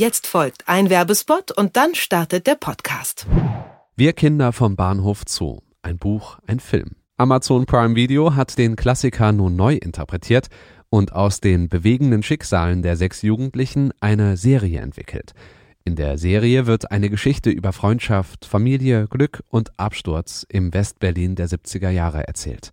Jetzt folgt ein Werbespot und dann startet der Podcast. Wir Kinder vom Bahnhof Zoo. Ein Buch, ein Film. Amazon Prime Video hat den Klassiker nun neu interpretiert und aus den bewegenden Schicksalen der sechs Jugendlichen eine Serie entwickelt. In der Serie wird eine Geschichte über Freundschaft, Familie, Glück und Absturz im Westberlin der 70er Jahre erzählt.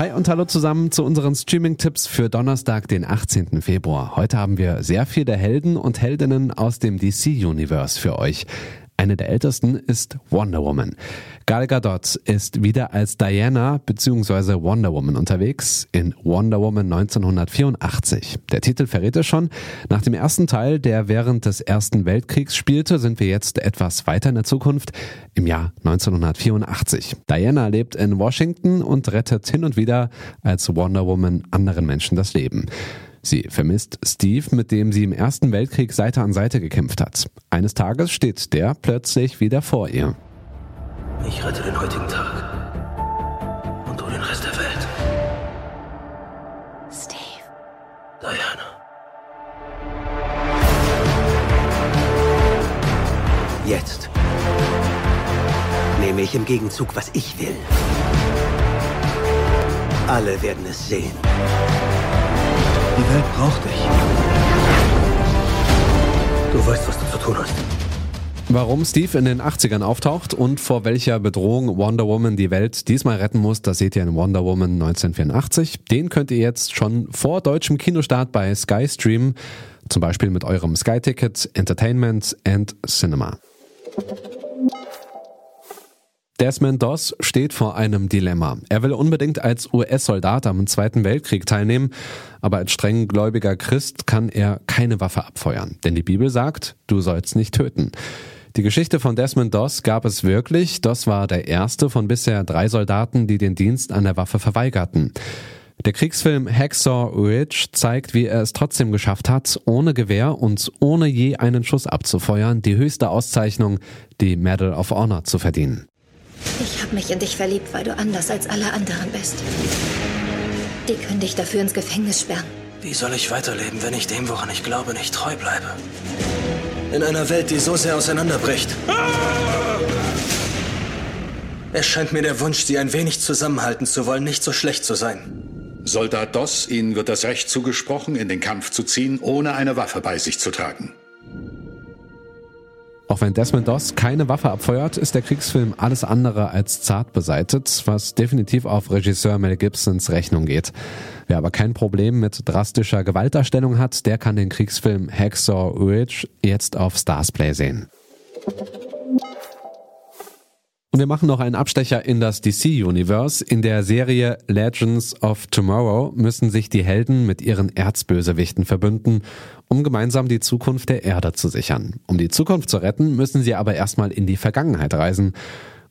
Hi und hallo zusammen zu unseren Streaming-Tipps für Donnerstag, den 18. Februar. Heute haben wir sehr viele Helden und Heldinnen aus dem DC-Universe für euch. Eine der ältesten ist Wonder Woman. Gal Gadot ist wieder als Diana bzw. Wonder Woman unterwegs in Wonder Woman 1984. Der Titel verrät es schon. Nach dem ersten Teil, der während des Ersten Weltkriegs spielte, sind wir jetzt etwas weiter in der Zukunft, im Jahr 1984. Diana lebt in Washington und rettet hin und wieder als Wonder Woman anderen Menschen das Leben. Sie vermisst Steve, mit dem sie im Ersten Weltkrieg Seite an Seite gekämpft hat. Eines Tages steht der plötzlich wieder vor ihr. Ich rette den heutigen Tag. Und du den Rest der Welt. Steve. Diana. Jetzt nehme ich im Gegenzug, was ich will. Alle werden es sehen. Die Welt braucht dich. Du weißt, was du zu tun hast. Warum Steve in den 80ern auftaucht und vor welcher Bedrohung Wonder Woman die Welt diesmal retten muss, das seht ihr in Wonder Woman 1984. Den könnt ihr jetzt schon vor deutschem Kinostart bei Sky streamen, zum Beispiel mit eurem Sky-Ticket, Entertainment and Cinema. Desmond Doss steht vor einem Dilemma. Er will unbedingt als US-Soldat am Zweiten Weltkrieg teilnehmen, aber als strenggläubiger Christ kann er keine Waffe abfeuern, denn die Bibel sagt, du sollst nicht töten. Die Geschichte von Desmond Doss gab es wirklich. Doss war der erste von bisher drei Soldaten, die den Dienst an der Waffe verweigerten. Der Kriegsfilm Hacksaw Ridge zeigt, wie er es trotzdem geschafft hat, ohne Gewehr und ohne je einen Schuss abzufeuern, die höchste Auszeichnung, die Medal of Honor, zu verdienen. Ich habe mich in dich verliebt, weil du anders als alle anderen bist. Die können dich dafür ins Gefängnis sperren. Wie soll ich weiterleben, wenn ich dem, woran ich glaube, nicht treu bleibe? In einer Welt, die so sehr auseinanderbricht. Es scheint mir der Wunsch, sie ein wenig zusammenhalten zu wollen, nicht so schlecht zu sein. Soldat Doss, Ihnen wird das Recht zugesprochen, in den Kampf zu ziehen, ohne eine Waffe bei sich zu tragen. Auch wenn Desmond Doss keine Waffe abfeuert, ist der Kriegsfilm alles andere als zart beseitet, was definitiv auf Regisseur Mel Gibsons Rechnung geht. Wer aber kein Problem mit drastischer Gewaltdarstellung hat, der kann den Kriegsfilm Hacksaw Ridge jetzt auf Starsplay sehen. Wir machen noch einen Abstecher in das DC-Universe. In der Serie Legends of Tomorrow müssen sich die Helden mit ihren Erzbösewichten verbünden, um gemeinsam die Zukunft der Erde zu sichern. Um die Zukunft zu retten, müssen sie aber erstmal in die Vergangenheit reisen.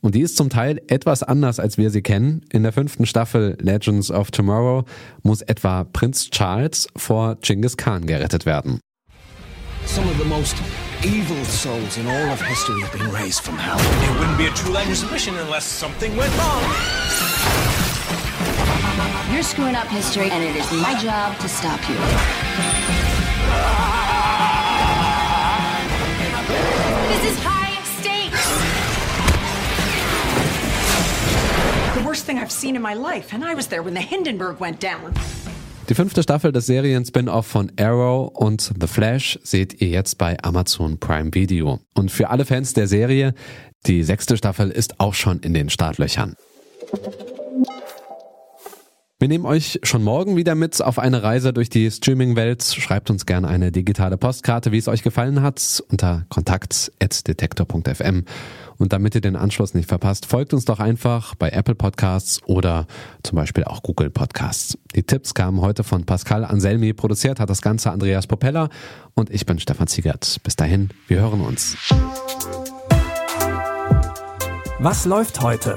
Und die ist zum Teil etwas anders, als wir sie kennen. In der fünften Staffel Legends of Tomorrow muss etwa Prinz Charles vor Genghis Khan gerettet werden. Some of the most evil souls in all of history have been raised from hell. It wouldn't be a true Legends mission unless something went wrong. You're screwing up history, and it is my job to stop you. This is high stakes. The worst thing I've seen in my life, and I was there when the Hindenburg went down. Die fünfte Staffel des Serien-Spin-Off von Arrow und The Flash seht ihr jetzt bei Amazon Prime Video. Und für alle Fans der Serie, die sechste Staffel ist auch schon in den Startlöchern. Wir nehmen euch schon morgen wieder mit auf eine Reise durch die Streaming-Welt. Schreibt uns gerne eine digitale Postkarte, wie es euch gefallen hat, unter kontakt.detektor.fm. Und damit ihr den Anschluss nicht verpasst, folgt uns doch einfach bei Apple Podcasts oder zum Beispiel auch Google Podcasts. Die Tipps kamen heute von Pascal Anselmi, produziert hat das Ganze Andreas Popella und ich bin Stefan Ziegert. Bis dahin, wir hören uns. Was läuft heute?